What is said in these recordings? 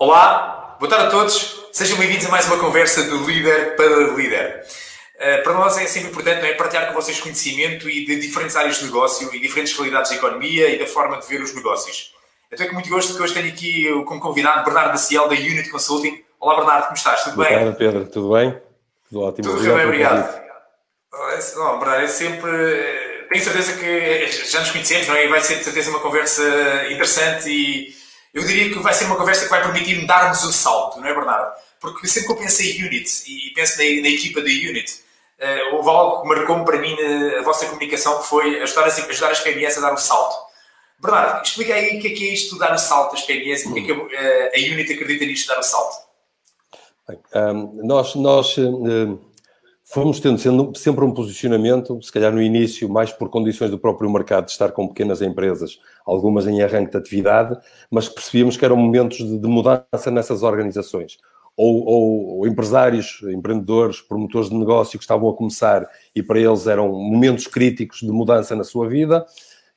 Olá, boa tarde a todos. Sejam bem-vindos a mais uma conversa do líder para líder. Uh, para nós é sempre importante é, partilhar com vocês conhecimento e de diferentes áreas de negócio e diferentes realidades da economia e da forma de ver os negócios. Eu tenho muito gosto que hoje tenho aqui como convidado Bernardo Maciel da Unit Consulting. Olá Bernardo, como estás? Tudo boa bem? Boa tarde Pedro, tudo bem? Tudo ótimo. Tudo bem, obrigado. Não, Bernardo, é sempre... Tenho certeza que já nos conhecemos, não é? E vai ser de certeza uma conversa interessante e eu diria que vai ser uma conversa que vai permitir-me darmos um salto, não é, Bernardo? Porque sempre que eu penso em Unit e penso na, na equipa da Unit, uh, houve algo que marcou-me para mim na vossa comunicação, que foi ajudar as, ajudar as a dar um salto. Bernardo, explica aí o que é, que é isto dar o um salto às PMEs e o que é que a, uh, a Unit acredita nisto dar o um salto. Bem, um, nós, nós uh, fomos tendo sempre um posicionamento, se calhar no início, mais por condições do próprio mercado, de estar com pequenas empresas, algumas em arranque de atividade, mas percebíamos que eram momentos de, de mudança nessas organizações. Ou, ou, ou, empresários, empreendedores, promotores de negócio que estavam a começar e para eles eram momentos críticos de mudança na sua vida,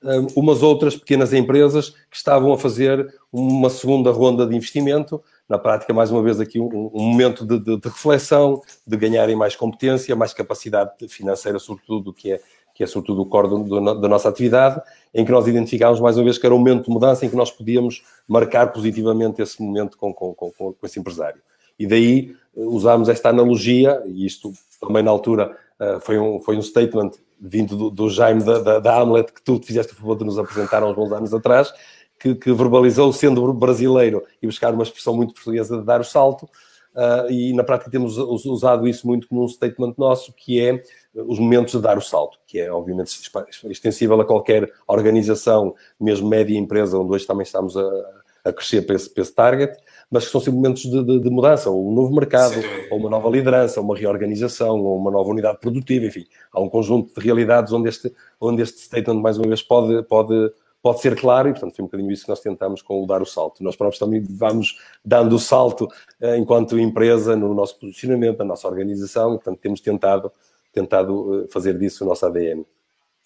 hum, umas outras pequenas empresas que estavam a fazer uma segunda ronda de investimento na prática, mais uma vez, aqui um, um momento de, de, de, reflexão, de ganharem mais competência, mais capacidade financeira, sobretudo, que é, que é sobretudo o core do, do, da nossa atividade, em que nós identificámos, mais uma vez, que era um momento de mudança em que nós podíamos marcar positivamente esse momento com, com, com, com esse empresário. E daí eh, usámos esta analogia, e isto também na altura uh, foi, um, foi um statement vindo do, do Jaime da, da, da Hamlet, que tu fizeste o favor de nos apresentar há uns bons anos atrás, que, que, verbalizou sendo brasileiro e buscar uma expressão muito portuguesa de dar o salto. Uh, e na prática temos usado isso muito como um statement nosso, que é os momentos de dar o salto, que é obviamente extensível a qualquer organização, mesmo média empresa, onde hoje também estamos a, a crescer para esse, para esse, target, mas que são sempre momentos de, de, de mudança, ou um novo mercado, Sim. ou uma nova liderança, ou uma reorganização, ou uma nova unidade produtiva, enfim, há um conjunto de realidades onde este, onde este statement, mais uma vez, pode, pode pode ser claro e, portanto, foi um bocadinho isso que nós tentamos com o dar o salto. Nós próprios também vamos dando o salto eh, enquanto empresa no nosso posicionamento, na nossa organização, e, portanto, temos tentado, tentado eh, fazer disso o nosso ADN.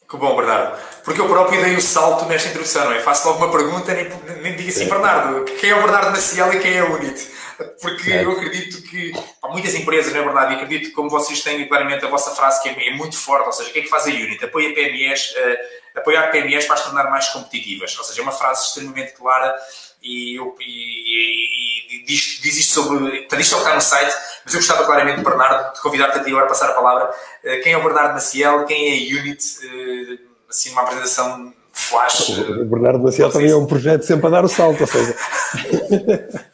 Que bom, Bernardo. Porque eu próprio dei o salto nesta introdução, não é? Faço logo uma pergunta, nem, nem digo assim. Bernardo, quem é o Bernardo Maciel e quem é a Unit? Porque é. eu acredito que há muitas empresas, não é verdade? E acredito que, como vocês têm claramente a vossa frase que é, é muito forte, ou seja, o que é que faz a Unit? Apoia PMEs, uh, apoiar PMEs para as tornar mais competitivas. Ou seja, é uma frase extremamente clara e, eu, e, e diz, diz, isto sobre. Portanto, isto é o que está no site, mas eu gostava claramente, Bernardo, de convidar-te a ti agora a passar a palavra. Uh, quem é o Bernardo Maciel? Quem é a Unit? Uh, assim, uma apresentação flash. O Bernardo Maciel também é um projeto sempre a dar o salto, ou seja.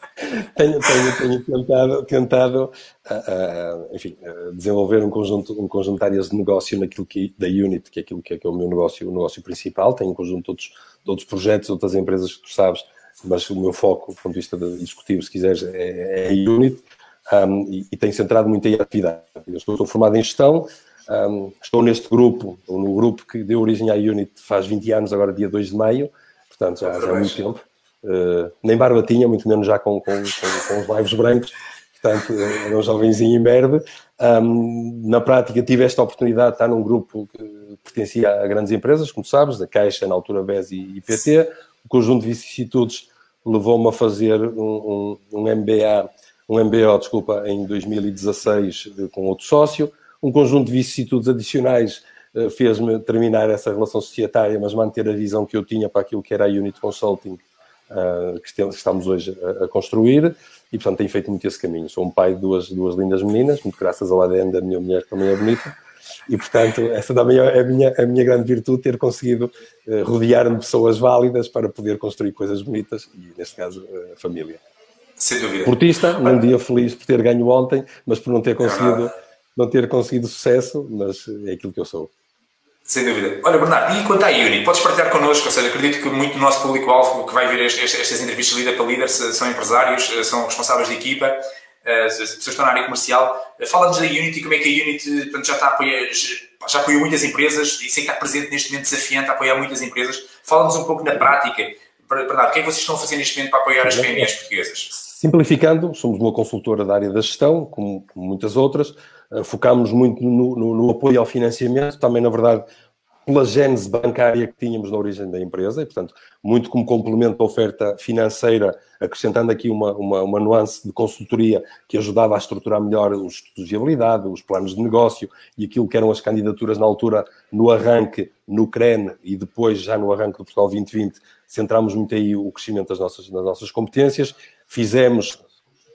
tenho, tenho, tenho, tentado, tentado uh, enfim, uh, desenvolver um conjunto, um conjunto de áreas de negócio naquilo que, da Unit, que é aquilo que é, que é o meu negócio, o negócio principal. Tenho um conjunto de outros, de outros projetos, outras empresas que tu sabes, mas o meu foco, do ponto de vista de executivo, se quiseres, é, é a Unit um, e, e tenho centrado muito em atividade. Eu estou, estou formado em gestão, um, estou neste grupo, ou no grupo que deu origem à Unit faz 20 anos, agora dia 2 de maio, portanto já, já há muito tempo. Uh, nem barba tinha, muito menos já com, com, com, com os laivos brancos, portanto era um jovenzinho imberbe. Um, na prática tive esta oportunidade de estar num grupo que pertencia a grandes empresas, como sabes, da Caixa, na altura BES e IPT. O conjunto de vicissitudes levou-me a fazer um, um, um MBA, um MBO, desculpa, em 2016 com outro sócio. Um conjunto de vicissitudes adicionais uh, fez-me terminar essa relação societária, mas manter a visão que eu tinha para aquilo que era a Unit Consulting uh, que estamos hoje a, construir e, portanto, tenho feito muito esse caminho. Sou um pai de duas, duas lindas meninas, muito graças ao ADN da minha mulher, que também é bonita, e, portanto, essa também é a minha, a minha grande virtude, ter conseguido uh, rodear-me de pessoas válidas para poder construir coisas bonitas e, neste caso, a família. Sem dúvida. Portista, num dia feliz por ter ganho ontem, mas por não ter conseguido, não ter conseguido sucesso, mas é aquilo que eu sou. Sem dúvida. Olha, Bernardo, e quanto à Uni, podes partilhar connosco? Ou seja, acredito que muito do nosso público-alvo que vai ver estas, estas entrevistas líder para líder são empresários, eh, são responsáveis de equipa, eh, as pessoas estão na área comercial. Eh, fala-nos da Unity, como é que a Unity portanto, já, está a apoiar, já apoiou muitas empresas e sei que está presente neste momento desafiante a apoiar muitas empresas. Fala-nos um pouco na prática. Bernardo, o que é que vocês estão a fazer neste momento para apoiar as PMEs portuguesas? Simplificando, somos uma consultora da área da gestão, como, como muitas outras, focamos muito no, no, no, apoio ao financiamento, também, na verdade, pela gênese bancária que tínhamos na origem da empresa, e, portanto, muito como complemento da oferta financeira, acrescentando aqui uma, uma, uma nuance de consultoria que ajudava a estruturar melhor os estudos de viabilidade, os planos de negócio e aquilo que eram as candidaturas na altura, no arranque, no CREN e depois já no arranque do Portugal 2020, centramos muito aí o crescimento das nossas, das nossas competências. Fizemos,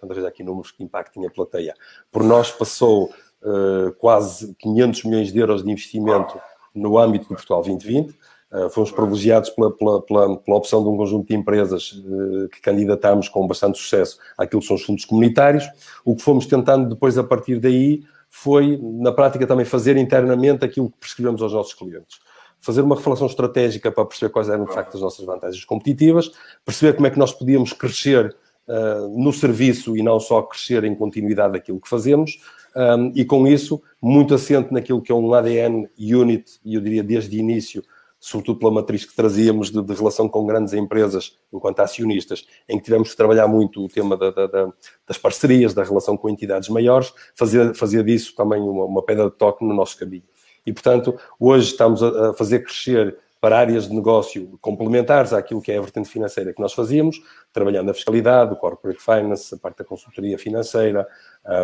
ver aqui números que impactem a plateia, por nós passou uh, quase 500 milhões de euros de investimento no âmbito do Portugal 2020. Uh, fomos privilegiados pela, pela, pela, pela, opção de um conjunto de empresas uh, que candidatámos com bastante sucesso àquilo que são os fundos comunitários. O que fomos tentando depois, a partir daí, foi, na prática, também fazer internamente aquilo que prescrevemos aos nossos clientes. Fazer uma reflexão estratégica para perceber quais eram, de facto, as nossas vantagens competitivas, perceber como é que nós podíamos crescer uh, no serviço e não só crescer em continuidade daquilo que fazemos, um, e com isso, muito assente naquilo que é um ADN unit, e eu diria desde o início, sobretudo pela matriz que trazíamos de, de, relação com grandes empresas enquanto acionistas, em que tivemos que trabalhar muito o tema da, da, da, das parcerias, da relação com entidades maiores, fazer, fazer disso também uma, uma pedra de toque no nosso caminho. E, portanto, hoje estamos a, a fazer crescer para áreas de negócio complementares àquilo que é a vertente financeira que nós fazíamos, trabalhando a fiscalidade, o corporate finance, a parte da consultoria financeira,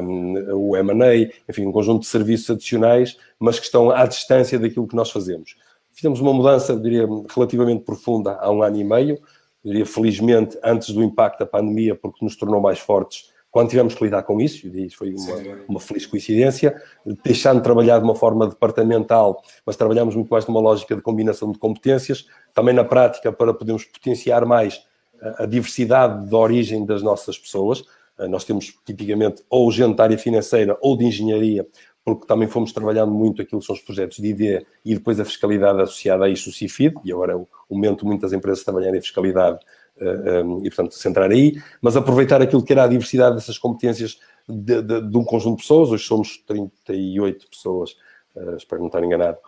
um, o M&A, enfim, um conjunto de serviços adicionais, mas que estão à distância daquilo que nós fazemos. Fizemos uma mudança, diria, relativamente profunda há um ano e meio, diria, felizmente, antes do impacto da pandemia, porque nos tornou mais fortes quando tivemos que lidar com isso, e isso foi uma, uma, feliz coincidência, deixando de trabalhar de uma forma departamental, mas trabalhamos muito mais numa lógica de combinação de competências, também na prática para podermos potenciar mais a, a diversidade de origem das nossas pessoas. Eh, nós temos tipicamente ou gente da área financeira ou de engenharia, porque também fomos trabalhando muito aquilo que são os projetos de ID e depois a fiscalidade associada a isso, o CIFID, e agora é o momento muitas empresas trabalharem em fiscalidade e, portanto, centrar aí, mas aproveitar aquilo que era a diversidade dessas competências de, de, de um conjunto de pessoas. Hoje somos 38 pessoas, uh, espero não estar enganado,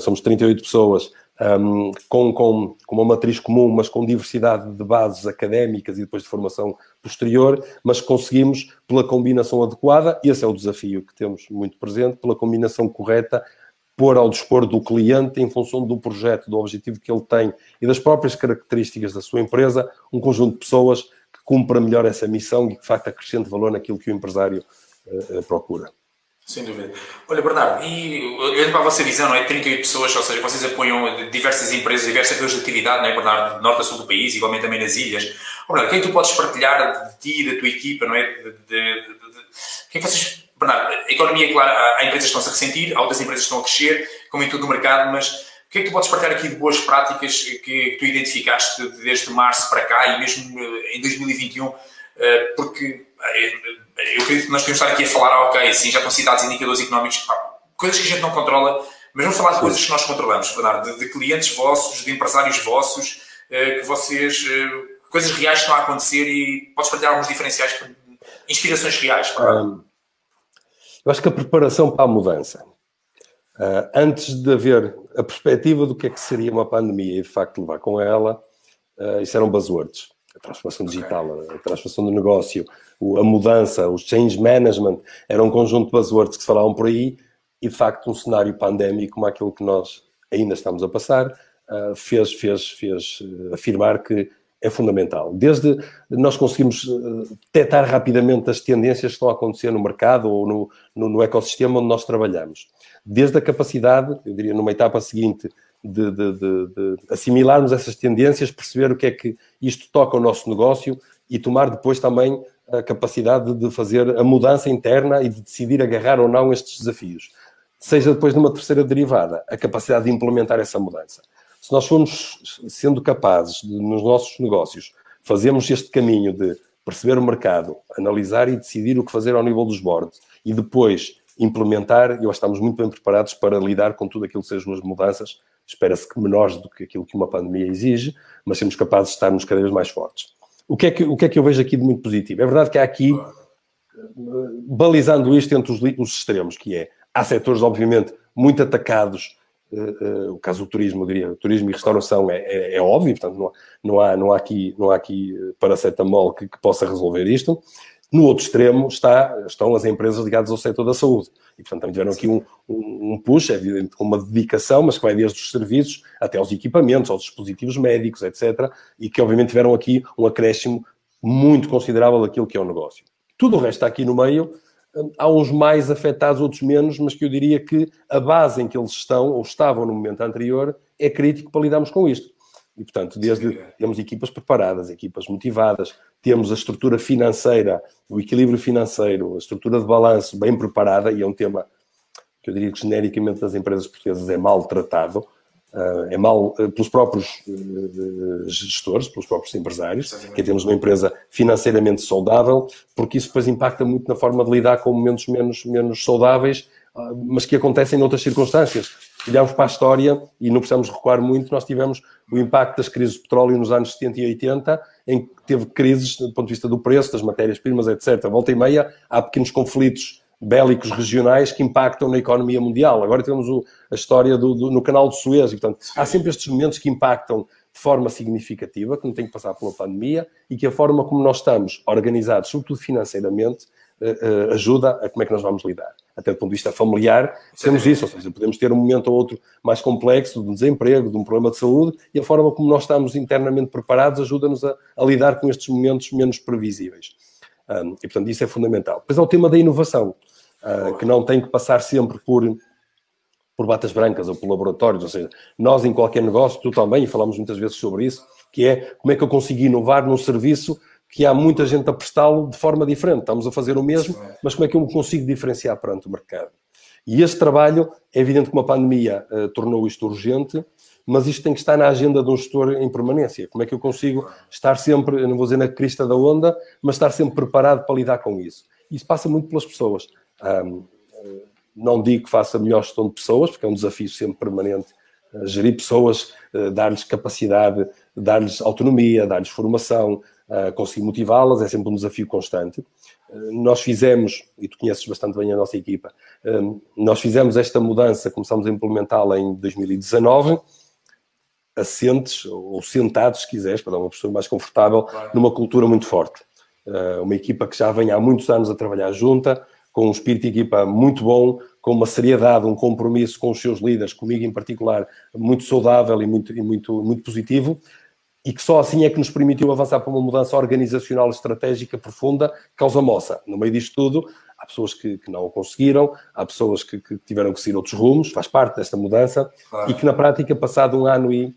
somos 38 pessoas um, com, com, com uma matriz comum, mas com diversidade de bases académicas e depois de formação posterior, mas conseguimos, pela combinação adequada, esse é o desafio que temos muito presente, pela combinação correta, pôr ao dispor do cliente, em função do projeto, do objetivo que ele tem e das próprias características da sua empresa, um conjunto de pessoas que cumpra melhor essa missão e que, de facto, acrescente valor naquilo que o empresário uh, procura. Sem dúvida. Olha, Bernardo, e olhando para a vossa visão, não é? 38 pessoas, ou seja, vocês apoiam diversas empresas, diversas áreas de atividade, não é, Bernardo? Norte a sul do país, igualmente também nas ilhas. Bernardo, quem é tu podes partilhar de ti, da tua equipa, não é? De, de, de, de, quem é vocês Bernardo, a economia, claro, há empresas que estão-se a ressentir, há outras empresas que estão a crescer, como em todo o mercado, mas o que é que tu podes partilhar aqui de boas práticas que, tu identificaste desde março para cá e mesmo eh, em 2021? Eh, porque eh, eu acredito que nós podemos estar aqui a falar, ah, ok, sim, já estão citados indicadores económicos, coisas que a gente não controla, mas vamos falar de coisas que nós controlamos, Bernardo, de, de clientes vossos, de empresários vossos, que vocês, coisas reais que estão a acontecer e podes partilhar alguns diferenciais, inspirações reais. Um eu acho que a preparação para a mudança, uh, antes de haver a perspectiva do que é que seria uma pandemia e de facto levar com ela, uh, isso eram buzzwords. A transformação digital, okay. a transformação do negócio, a mudança, o change management, era um conjunto de buzzwords que se falavam por aí e de facto um cenário pandémico como aquele que nós ainda estamos a passar uh, fez, fez, fez afirmar que é fundamental. Desde nós conseguimos eh, detectar rapidamente as tendências que estão a acontecer no mercado ou no, no, no ecossistema onde nós trabalhamos. Desde a capacidade, eu diria numa etapa seguinte, de, de, de, de, assimilarmos essas tendências, perceber o que é que isto toca ao nosso negócio e tomar depois também a capacidade de fazer a mudança interna e de decidir agarrar ou não estes desafios. Seja depois numa terceira derivada, a capacidade de implementar essa mudança se nós formos sendo capazes, de, nos nossos negócios, fazermos este caminho de perceber o mercado, analisar e decidir o que fazer ao nível dos boards e depois implementar, eu acho que estamos muito bem preparados para lidar com tudo aquilo que sejam as mudanças, espera-se que menores do que aquilo que uma pandemia exige, mas sermos capazes de estarmos cada vez mais fortes. O que, é que, o que é que eu vejo aqui de muito positivo? É verdade que há aqui, balizando isto entre os, os extremos, que é, há setores, obviamente, muito atacados Uh, o caso do turismo, diria, turismo e restauração é, é, é óbvio, portanto não, não, há, não, há aqui, não há aqui paracetamol que, que possa resolver isto. No outro extremo está, estão as empresas ligadas ao setor da saúde. E, portanto, também tiveram aqui um, um, um push, é evidente, uma dedicação, mas que vai desde os serviços até aos equipamentos, aos dispositivos médicos, etc. E que, obviamente, tiveram aqui um acréscimo muito considerável daquilo que é o negócio. Tudo o resto está aqui no meio. Há uns mais afetados, outros menos, mas que eu diria que a base em que eles estão, ou estavam no momento anterior, é crítico para lidarmos com isto. E, portanto, desde temos equipas preparadas, equipas motivadas, temos a estrutura financeira, o equilíbrio financeiro, a estrutura de balanço bem preparada, e é um tema que eu diria que genericamente nas empresas portuguesas é mal tratado, ah, é mal ah, pelos próprios ah, gestores, pelos próprios empresários, que temos uma empresa financeiramente saudável, porque isso depois impacta muito na forma de lidar com momentos menos, menos saudáveis, mas que acontecem noutras circunstâncias olharmos para a história e não precisamos recuar muito, nós tivemos o impacto das crises de petróleo nos anos 70 e 80, em que teve crises do ponto de vista do preço, das matérias-primas, etc. Volta e meia, há pequenos conflitos bélicos regionais que impactam na economia mundial. Agora temos o, a história do, do, no canal de Suez, e, portanto, há sempre estes momentos que impactam de forma significativa, que não tem que passar pela pandemia, e que a forma como nós estamos organizados, sobretudo financeiramente, uh, uh, ajuda a como é que nós vamos lidar até do ponto de vista familiar, temos isso, ou seja, podemos ter um momento ou outro mais complexo de um desemprego, de um problema de saúde, e a forma como nós estamos internamente preparados ajuda-nos a, a, lidar com estes momentos menos previsíveis. Um, e, portanto, isso é fundamental. Depois há o tema da inovação, uh, que não tem que passar sempre por, por batas brancas ou por laboratórios, ou seja, nós em qualquer negócio, tu também, e falamos muitas vezes sobre isso, que é como é que eu consigo inovar num serviço que há muita gente a prestá-lo de forma diferente. Estamos a fazer o mesmo, mas como é que eu me consigo diferenciar perante o mercado? E este trabalho, é evidente que uma pandemia uh, tornou isto urgente, mas isto tem que estar na agenda de um gestor em permanência. Como é que eu consigo estar sempre, não vou dizer na crista da onda, mas estar sempre preparado para lidar com isso? Isso passa muito pelas pessoas. Um, não digo que faça melhor gestão de pessoas, porque é um desafio sempre permanente uh, gerir pessoas, uh, dar-lhes capacidade, dar-lhes autonomia, dar-lhes formação, uh, conseguir motivá-las, é sempre um desafio constante. Nós fizemos, e tu conheces bastante bem a nossa equipa, nós fizemos esta mudança, começamos a implementá-la em 2019, assentes, ou sentados, se quiseres, para dar uma postura mais confortável, claro. numa cultura muito forte. uma equipa que já vem há muitos anos a trabalhar junta, com um espírito de equipa muito bom, com uma seriedade, um compromisso com os seus líderes, comigo em particular, muito saudável e muito, e muito, muito positivo, e que só assim é que nos permitiu avançar para uma mudança organizacional estratégica profunda, causa moça. No meio disto tudo, há pessoas que, que não o conseguiram, há pessoas que, que, tiveram que seguir outros rumos, faz parte desta mudança, claro. e que na prática, passado um ano e,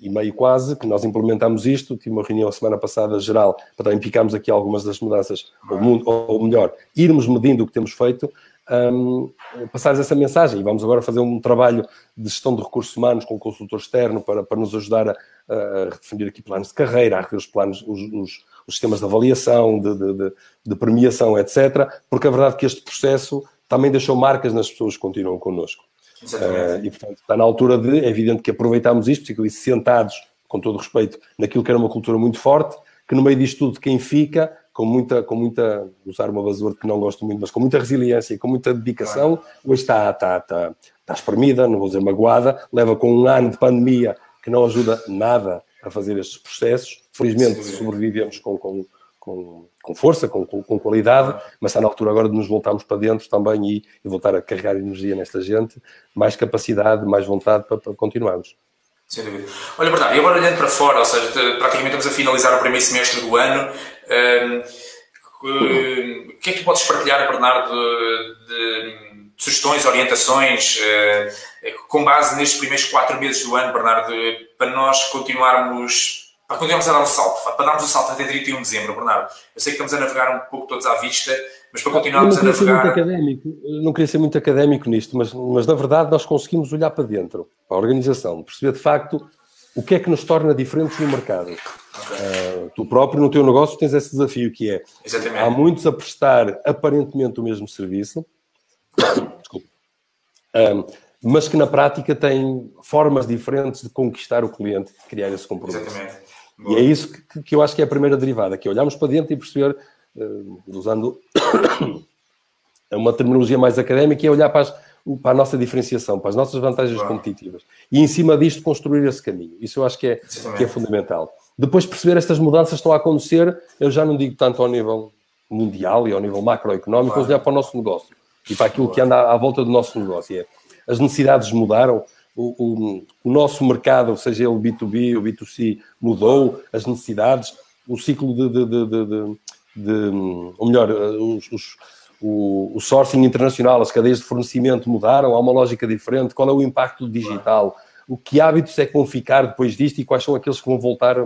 e meio quase, que nós implementamos isto, tive uma reunião semana passada geral, para também picarmos aqui algumas das mudanças, ou, ou melhor, irmos medindo o que temos feito, um, passares essa mensagem. E vamos agora fazer um trabalho de gestão de recursos humanos com um consultor externo para, para nos ajudar a, a redefinir aqui planos de carreira, a rever os planos, os, os, os sistemas de avaliação, de, de, de, de, premiação, etc. Porque a verdade é que este processo também deixou marcas nas pessoas que continuam connosco. Uh, e, portanto, está na altura de, é evidente que aproveitamos isto, porque sentados, com todo respeito, naquilo que era uma cultura muito forte, que no meio disto tudo, quem fica com muita, com muita, usar uma buzzword que não gosto muito, mas com muita resiliência e com muita dedicação, claro. hoje está, está, está, está espremida, não vou dizer magoada, leva com um ano de pandemia que não ajuda nada a fazer estes processos. Felizmente Sim. sobrevivemos com, com, com, com força, com, com, com qualidade, mas está na altura agora de nos voltarmos para dentro também e, e voltar a carregar energia nesta gente, mais capacidade, mais vontade para, para continuarmos. Sem dúvida. Olha, Bernardo, e agora olhando para fora, ou seja, praticamente estamos a finalizar o primeiro semestre do ano, um, o que é que tu podes partilhar, Bernardo, de, de, sugestões, orientações, uh, com base nestes primeiros quatro meses do ano, Bernardo, para nós continuarmos, para continuarmos a dar um salto, para darmos o um salto até 31 de dezembro, Bernardo? Eu sei que estamos a navegar um pouco todos à vista, mas para continuarmos a navegar. Muito académico, não queria ser muito académico nisto, mas, mas na verdade nós conseguimos olhar para dentro, para a organização, perceber de facto o que é que nos torna diferentes no mercado. Okay. Uh, tu próprio no teu negócio tens esse desafio que é Exatamente. há muitos a prestar aparentemente o mesmo serviço, desculpa, um, mas que na prática têm formas diferentes de conquistar o cliente, de criar esse compromisso. Exatamente. E é isso que, que, eu acho que é a primeira derivada, que é olharmos para dentro e perceber uh, usando uma terminologia mais académica, é olhar para, as, para, a nossa diferenciação, para as nossas vantagens competitivas. E em cima disto construir esse caminho. Isso eu acho que é, que é fundamental. Depois perceber estas mudanças estão a acontecer, eu já não digo tanto ao nível mundial e ao nível macroeconómico, claro. olhar para o nosso negócio e para aquilo que anda à, à volta do nosso negócio. É, as necessidades mudaram, o, o, nosso mercado, seja ele B2B ou B2C, mudou, as necessidades, o ciclo de, de, de, de, de ou melhor, os, os, o, o, sourcing internacional, as cadeias de fornecimento mudaram, há uma lógica diferente, qual é o impacto digital, o que hábitos é que vão ficar depois disto e quais são aqueles que vão voltar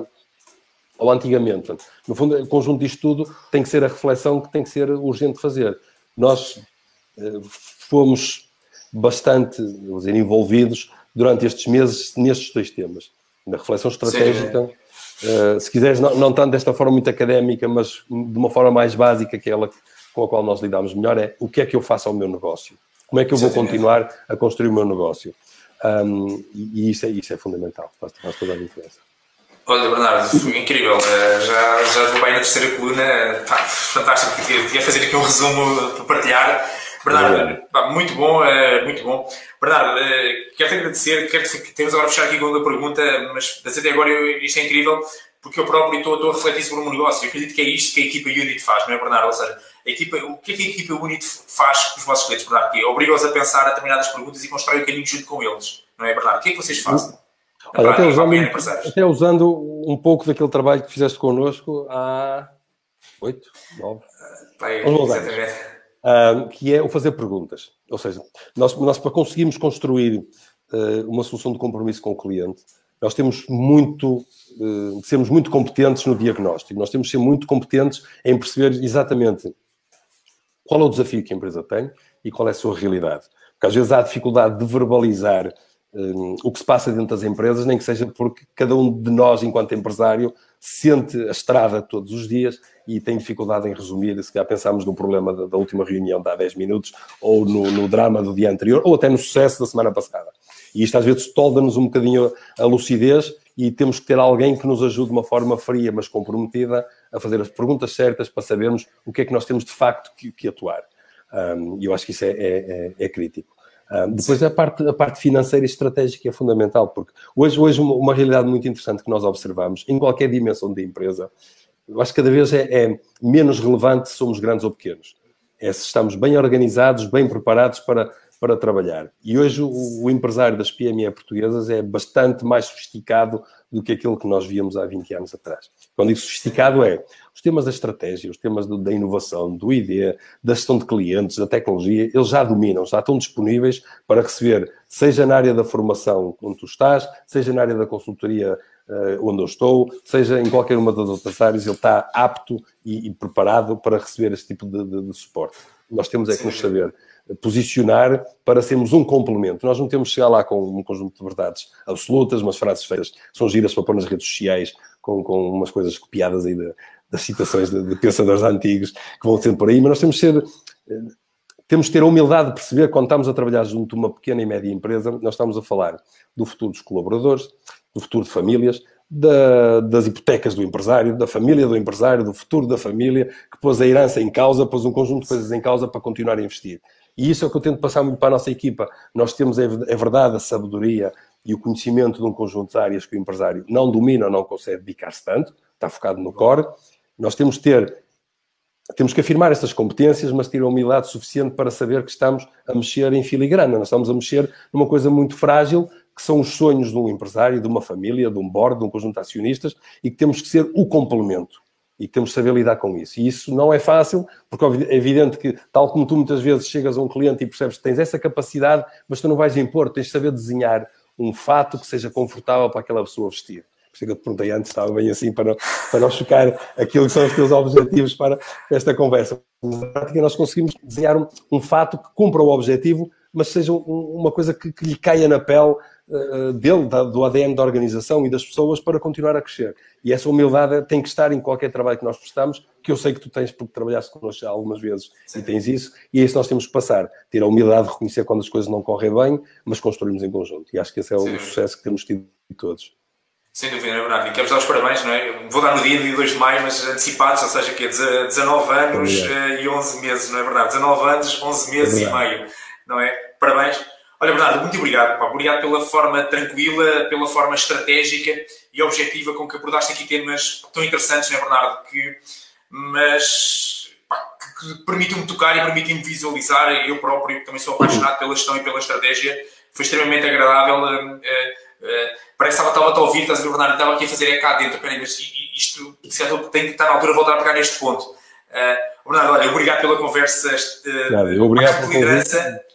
ao antigamente. No fundo, o conjunto disto tudo tem que ser a reflexão que tem que ser urgente fazer. Nós eh, fomos bastante dizer, envolvidos durante estes meses nestes dois temas. Na reflexão estratégica, uh, se quiseres, não, não tanto desta forma muito académica, mas de uma forma mais básica, que é com a qual nós lidamos melhor, é o que é que eu faço ao meu negócio? Como é que eu vou continuar a construir o meu negócio? Um, e, e isso, é, isso é fundamental, faz, faz toda a diferença. Olha, Bernardo, foi incrível. Eh, já, já vou bem na terceira coluna. Pá, fantástico. Queria fazer aqui um resumo para partilhar. Bernardo, pá, muito bom, eh, muito bom. Bernardo, eh, quero-te agradecer. Quero -te, temos agora a fechar aqui com a pergunta, mas até agora isto é incrível porque eu próprio estou, estou a refletir sobre o meu negócio. Eu acredito que é isto que a equipa Unit faz, não é, Bernardo? Ou seja, a equipa, o que é que a equipa Unit faz com os vossos clientes, Bernardo? Que é obriga-os a pensar a determinadas perguntas e constrói o caminho junto com eles, não é, Bernardo? O que é que vocês fazem? Olha, até, usando, até usando um pouco daquele trabalho que fizeste connosco há oito, nove, uh, que é o fazer perguntas. Ou seja, nós, nós para conseguirmos construir uh, uma solução de compromisso com o cliente, nós temos muito, uh, sermos muito competentes no diagnóstico. Nós temos de ser muito competentes em perceber exatamente qual é o desafio que a empresa tem e qual é a sua realidade. Porque às vezes há dificuldade de verbalizar um, o que se passa dentro das empresas, nem que seja porque cada um de nós, enquanto empresário, sente a estrada todos os dias e tem dificuldade em resumir, se calhar pensámos no problema da, da última reunião de há 10 minutos, ou no, no, drama do dia anterior, ou até no sucesso da semana passada. E isto às vezes tolda-nos um bocadinho a lucidez e temos que ter alguém que nos ajude de uma forma fria, mas comprometida, a fazer as perguntas certas para sabermos o que é que nós temos de facto que, que atuar. E eu acho que isso é, é, é, é crítico. Uh, depois a parte, a parte financeira e estratégica é fundamental, porque hoje, hoje uma, realidade muito interessante que nós observamos, em qualquer dimensão da empresa, eu acho que cada vez é, é menos relevante se somos grandes ou pequenos. É se estamos bem organizados, bem preparados para, para trabalhar. E hoje o, o empresário das PME portuguesas é bastante mais sofisticado do que aquilo que nós víamos há 20 anos atrás. Quando digo sofisticado é os temas da estratégia, os temas do, da inovação, do ID, da gestão de clientes, da tecnologia, eles já dominam, já estão disponíveis para receber, seja na área da formação onde tu estás, seja na área da consultoria uh, onde eu estou, seja em qualquer uma das outras áreas, ele está apto e, e preparado para receber esse tipo de, de, de suporte. Nós temos é que nos saber posicionar para sermos um complemento. Nós não temos que chegar lá com um conjunto de verdades absolutas, umas frases feitas que são giras para pôr nas redes sociais, com, com umas coisas copiadas aí de, das citações de, de, pensadores antigos que vão sempre por aí, mas nós temos que ser. Temos que ter a humildade de perceber quando estamos a trabalhar junto de uma pequena e média empresa, nós estamos a falar do futuro dos colaboradores, do futuro de famílias, da, das hipotecas do empresário, da família do empresário, do futuro da família, que pôs a herança em causa, pôs um conjunto de coisas em causa para continuar a investir. E isso é o que eu tento passar muito para a nossa equipa. Nós temos, é, é verdade, a sabedoria e o conhecimento de um conjunto de áreas que o empresário não domina não consegue dedicar-se tanto, está focado no core. Nós temos que ter, temos que afirmar estas competências, mas ter a humildade suficiente para saber que estamos a mexer em filigrana. Nós estamos a mexer numa coisa muito frágil, que são os sonhos de um empresário, de uma família, de um board, de um conjunto de acionistas, e que temos que ser o complemento e temos de saber lidar com isso. E isso não é fácil, porque é evidente que, tal como tu muitas vezes chegas a um cliente e percebes que tens essa capacidade, mas tu não vais impor, tens de saber desenhar um fato que seja confortável para aquela pessoa vestir. Por isso que eu te perguntei antes, estava bem assim, para não, para não chocar aquilo que são os teus objetivos para esta conversa. Na prática, nós conseguimos desenhar um, um fato que cumpra o objetivo, mas seja um, uma coisa que, que lhe caia na pele dele, da, do ADN da organização e das pessoas para continuar a crescer. E essa humildade tem que estar em qualquer trabalho que nós prestamos, que eu sei que tu tens porque trabalhaste connosco algumas vezes Sim. e tens isso, e é isso nós temos que passar. Ter a humildade de reconhecer quando as coisas não correm bem, mas construímos em conjunto. E acho que esse é Sim. o sucesso que temos tido todos. Sem dúvida, é Bernardo. E quero dar os parabéns, não é? Vou dar no dia, dia 2 de maio, mas antecipados, ou seja, que é 19 anos é e 11 meses, não é verdade? 19 anos, 11 meses é e meio, não é? Parabéns. Olha, Bernardo, muito obrigado. Pá. Obrigado pela forma tranquila, pela forma estratégica e objetiva com que abordaste aqui temas tão interessantes, não é, Bernardo? Que, mas que permitiu-me tocar e permitiu-me visualizar. Eu próprio, que também sou apaixonado pela gestão e pela estratégia, foi extremamente agradável. Uh, uh, parece que estava, a ouvir, estás a ver, Bernardo, estava aqui a fazer é cá dentro. Peraí, mas isto tem que estar na altura de voltar a pegar neste ponto. Uh, Bernardo, olha, obrigado pela conversa. Obrigado pela liderança.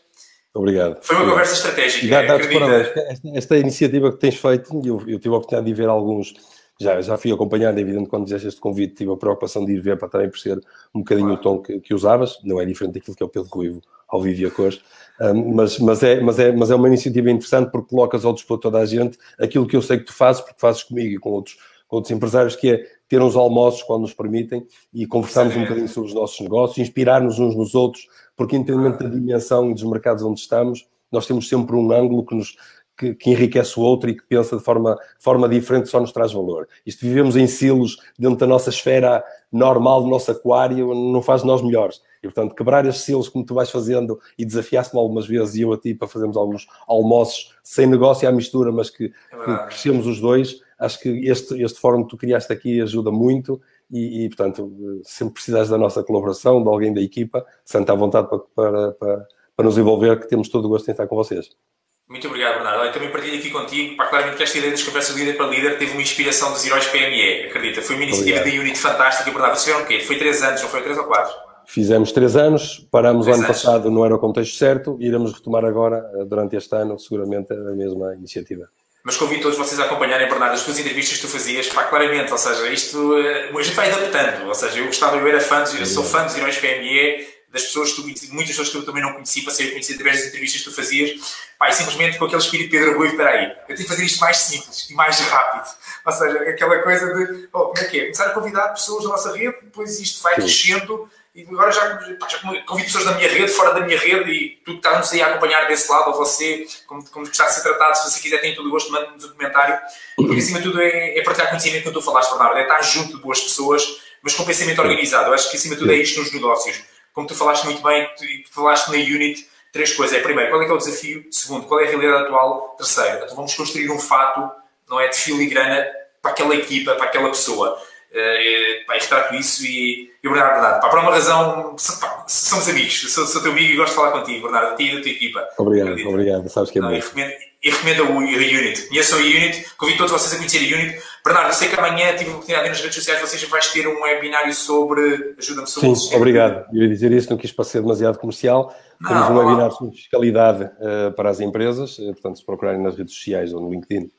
Obrigado. Foi uma obrigado. conversa estratégica. Dá, esta, esta, iniciativa que tens feito, eu, eu tive a oportunidade de ver alguns já, já fui acompanhando, é evidente, quando fizeste este convite, tive a preocupação de ir ver para também perceber um bocadinho o tom que, que, usavas, não é diferente daquilo que é o Pedro Ruivo ao vivo e a cores, um, mas, mas, é, mas, é, mas é uma iniciativa interessante porque colocas ao dispor toda a gente aquilo que eu sei que tu fazes, porque fazes comigo e com outros, com outros empresários, que é ter uns almoços quando nos permitem e conversarmos um bocadinho sobre os nossos negócios, inspirar-nos uns nos outros, porque independentemente da dimensão e dos mercados onde estamos, nós temos sempre um ângulo que nos, que, que, enriquece o outro e que pensa de forma, forma diferente só nos traz valor. Isto vivemos em silos dentro da nossa esfera normal, do nosso aquário, não faz nós melhores. E, portanto, quebrar estes silos como tu vais fazendo e desafiaste-me algumas vezes e eu a ti para fazermos alguns almoços sem negócio à mistura, mas que, é que crescemos os dois, acho que este, este fórum que tu criaste aqui ajuda muito e, e, portanto, sempre precisares da nossa colaboração, de alguém da equipa, senta à vontade para, para, para, para nos envolver, que temos todo o gosto em estar com vocês. Muito obrigado, Bernardo. Eu também partilho aqui contigo. Pá, claramente que esta ideia das conversas líder para líder teve uma inspiração dos heróis PME, acredita. Foi uma iniciativa da Unity fantástica. Bernardo, vocês fizeram o quê? Foi três anos, não foi três ou quatro? Fizemos três anos, paramos três ano anos. passado, não era o contexto certo, e iremos retomar agora, eh, durante este ano, seguramente a mesma iniciativa. Mas convido todos vocês a acompanharem, Bernardo, as tuas entrevistas que tu fazias, pá, claramente, ou seja, isto, eh, a gente vai adaptando, ou seja, eu gostava, eu era fã, eu sou fã dos heróis PME, das pessoas que tu muitas pessoas que eu também não conheci, passei a conhecer através das entrevistas que tu fazias, pá, e simplesmente com aquele espírito Pedro Rui, espera aí, eu tenho que fazer isto mais simples e mais rápido. Ou seja, aquela coisa de, oh, como é que é? Começar a convidar pessoas da nossa rede, depois isto vai crescendo, e agora já, já convido pessoas da minha rede, fora da minha rede, e tu que estás aí a acompanhar desse lado, ou você, como, como está a ser tratado, se você quiser, tem todo o gosto, manda-nos um comentário, porque acima de tudo é, é partilhar conhecimento que tu falaste, Bernardo, é estar junto de boas pessoas, mas com pensamento organizado. Eu acho que acima de tudo é isto nos negócios como tu falaste muito bem, tu falaste na Unit, três coisas. É, primeiro, qual é que é o desafio? Segundo, qual é a realidade atual? Terceiro, então vamos construir um fato, não é, de filigrana para aquela equipa, para aquela pessoa. Uh, pá, retrato isso e, e Bernardo, Bernardo pá, por uma razão, pá, somos amigos, sou, sou teu amigo e gosto de falar contigo, Bernardo, a ti e da tua equipa. Obrigado, Acredito. obrigado, sabes que é não, bom. E recomendo, a Unit. Conheçam a Unit, convido todos vocês a conhecer a Unit. Bernardo, eu sei que amanhã tive a oportunidade nas redes sociais, vocês vais ter um webinário sobre. Ajuda-me sobre Sim, obrigado. Eu ia dizer isso, não quis parecer demasiado comercial. Não, Temos um webinar sobre fiscalidade uh, para as empresas, uh, portanto, se procurarem nas redes sociais ou no LinkedIn,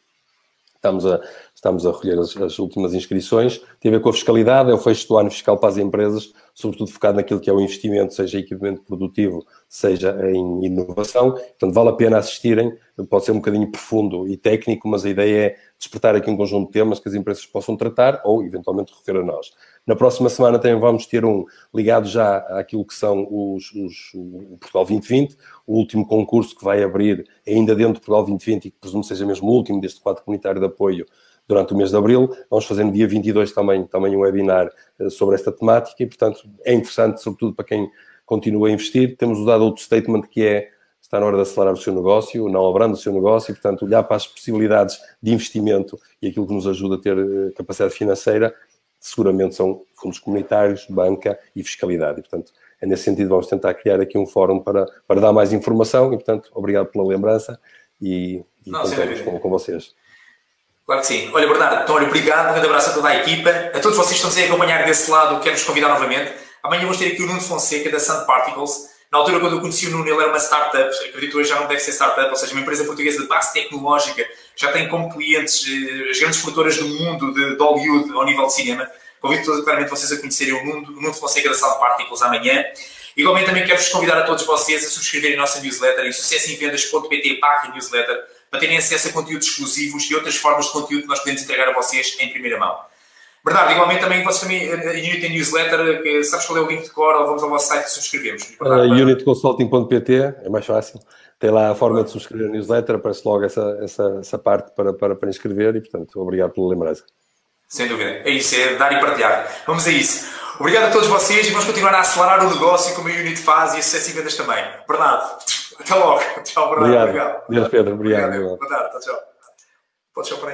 estamos a, estamos a recolher as, as, últimas inscrições. Tem a ver com a fiscalidade, é o fecho do ano fiscal para as empresas, sobretudo focado naquilo que é o investimento, seja equipamento produtivo, seja em inovação. Portanto, vale a pena assistirem. Pode ser um bocadinho profundo e técnico, mas a ideia é despertar aqui um conjunto de temas que as empresas possam tratar ou, eventualmente, recorrer a nós. Na próxima semana também vamos ter um ligado já àquilo que são os, os, o Portugal 2020, o último concurso que vai abrir ainda dentro do Portugal 2020 e que presumo seja mesmo o último deste quadro comunitário de apoio durante o mês de abril. Vamos fazer no dia 22 também, também um webinar eh, sobre esta temática e, portanto, é interessante, sobretudo para quem continua a investir. Temos usado outro statement que é está na hora de acelerar o seu negócio, não abrando o seu negócio e, portanto, olhar para as possibilidades de investimento e aquilo que nos ajuda a ter eh, capacidade financeira, seguramente são fundos comunitários, banca e fiscalidade. E, portanto, é nesse sentido vamos tentar criar aqui um fórum para, para dar mais informação e, portanto, obrigado pela lembrança e, e contamos com, com vocês. Claro que sim. Olha, Bernardo, então, olha, obrigado, um grande abraço a toda a equipa, a todos vocês que estão a acompanhar desse lado, quero-vos convidar novamente. Amanhã vamos ter aqui o Nuno Fonseca da Sun Particles. Na altura, quando eu conheci o Nuno, ele era uma startup, acredito hoje já não deve ser startup, ou seja, uma empresa portuguesa de base tecnológica, já tem como clientes eh, as grandes produtoras do mundo de, Hollywood ao nível de cinema. Convido todos, claramente vocês a conhecerem o Nuno, o Nuno Fonseca da Sun Particles amanhã. Igualmente, também quero-vos convidar a todos vocês a subscreverem a nossa newsletter em sucessoemvendas.pt newsletter para terem acesso a conteúdos exclusivos e outras formas de conteúdo que nós podemos entregar a vocês em primeira mão. Bernardo, igualmente também vocês também, a Unity tem newsletter, que, sabes qual é o link de cor ou vamos ao vosso site e subscrevemos? Uh, Unitconsulting.pt, é mais fácil. Tem lá a forma de subscrever a newsletter, aparece logo essa, essa, essa parte para, para, para inscrever e, portanto, obrigado pela lembrança. Sem dúvida. É isso, é dar e partilhar. Vamos a isso. Obrigado a todos vocês e vamos continuar a acelerar o negócio como a Unity faz e a sucesso e vendas também. Bernardo, até logo. Tchau, Bernardo. Obrigado. Obrigado. Deus, Pedro. Obrigado. obrigado. Boa tarde. Tchau. Pode tchau para